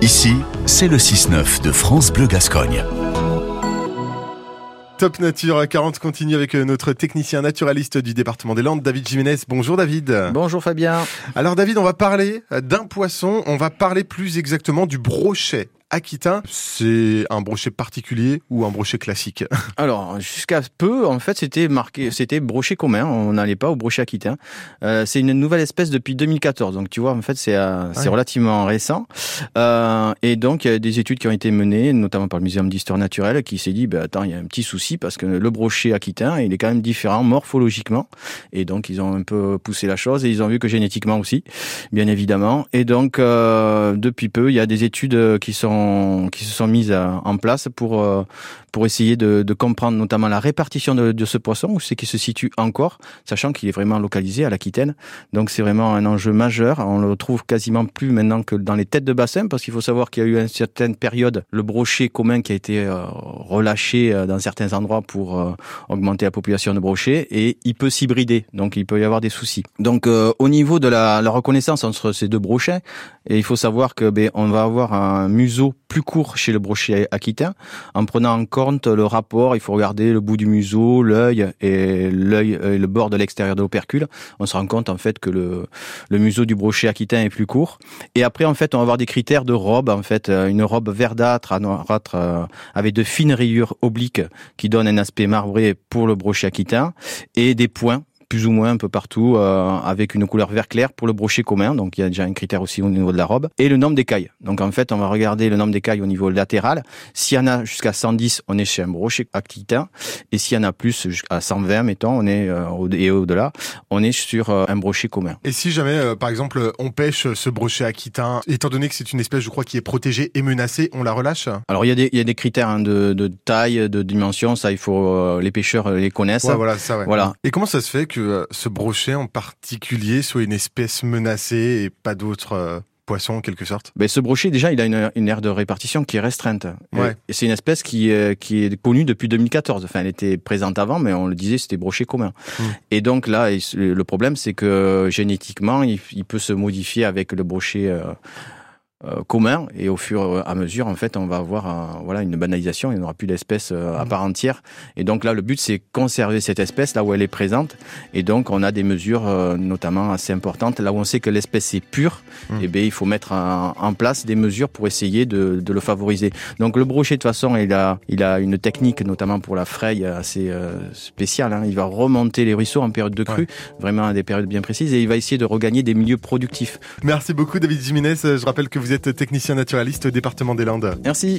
Ici, c'est le 6-9 de France Bleu Gascogne. Top Nature 40 continue avec euh, notre technicien naturaliste du département des Landes, David Jiménez. Bonjour David. Bonjour Fabien. Alors David, on va parler euh, d'un poisson, on va parler plus exactement du brochet aquitain, c'est un brochet particulier ou un brochet classique? Alors, jusqu'à peu, en fait, c'était marqué, c'était brochet commun. On n'allait pas au brochet aquitain. Euh, c'est une nouvelle espèce depuis 2014. Donc, tu vois, en fait, c'est euh, c'est relativement récent. Euh, et donc, il y a des études qui ont été menées, notamment par le Muséum d'histoire naturelle, qui s'est dit, bah, attends, il y a un petit souci parce que le brochet aquitain, il est quand même différent morphologiquement. Et donc, ils ont un peu poussé la chose et ils ont vu que génétiquement aussi, bien évidemment. Et donc, euh, depuis peu, il y a des études qui sont qui se sont mises en place pour euh, pour essayer de, comprendre notamment la répartition de, ce poisson, où c'est qu'il se situe encore, sachant qu'il est vraiment localisé à l'Aquitaine. Donc c'est vraiment un enjeu majeur. On le trouve quasiment plus maintenant que dans les têtes de bassin, parce qu'il faut savoir qu'il y a eu une certaine période le brochet commun qui a été euh, relâché euh, dans certains endroits pour augmenter la population de brochets, et il peut s'hybrider, donc il peut y avoir des soucis. Donc au niveau de la reconnaissance entre ces deux brochets, et il faut savoir que ben, on va avoir un museau plus court chez le brochet aquitain, en prenant en compte le rapport, il faut regarder le bout du museau, l'œil et l'œil et le bord de l'extérieur de l'opercule. On se rend compte en fait que le, le museau du brochet aquitain est plus court. Et après en fait on va avoir des critères de robe, en fait une robe verdâtre à noirâtre euh, avec de fines rayures obliques qui donnent un aspect marbré pour le brochet aquitain et des points plus ou moins un peu partout, euh, avec une couleur vert clair pour le brochet commun. Donc il y a déjà un critère aussi au niveau de la robe. Et le nombre d'écailles. Donc en fait, on va regarder le nombre d'écailles au niveau latéral. S'il y en a jusqu'à 110, on est chez un brochet aquitain. Et s'il y en a plus, jusqu'à 120, mettons, on est euh, et au-delà, on est sur euh, un brochet commun. Et si jamais, par exemple, on pêche ce brochet aquitain, étant donné que c'est une espèce, je crois, qui est protégée et menacée, on la relâche? Alors il y a des, il y a des critères hein, de, de, taille, de dimension. Ça, il faut les pêcheurs les connaissent. Ouais, voilà, ça. Ouais. Voilà. Et comment ça se fait que euh, ce brochet en particulier soit une espèce menacée et pas d'autres euh, poissons en quelque sorte? Ben, Ce brochet, déjà, il a une, une aire de répartition qui est restreinte. Et, c'est une espèce qui, euh, qui est connue depuis 2014. Enfin, elle était présente avant, mais on le disait, c'était brochet commun. Hmm. Et donc là, le problème, c'est que génétiquement, il, peut se modifier avec le brochet... Euh, commun. Et au fur et à mesure en fait on va avoir voilà une banalisation. Il n'y aura plus d'espèces euh, à mmh. part entière. Et donc là le but c'est conserver cette espèce là où elle est présente. Et donc on a des mesures euh, notamment assez importantes. Là où on sait que l'espèce est pure mmh. et eh bien il faut mettre en, place des mesures pour essayer de, de, le favoriser. Donc le brochet de toute façon il a il a une technique notamment pour la fraye assez spéciale hein. il va remonter les ruisseaux en période de crue vraiment à des périodes bien précises. Et il va essayer de regagner des milieux productifs. Merci beaucoup David Jiménez. Je rappelle que vous vous êtes technicien naturaliste au département des Landes. Merci.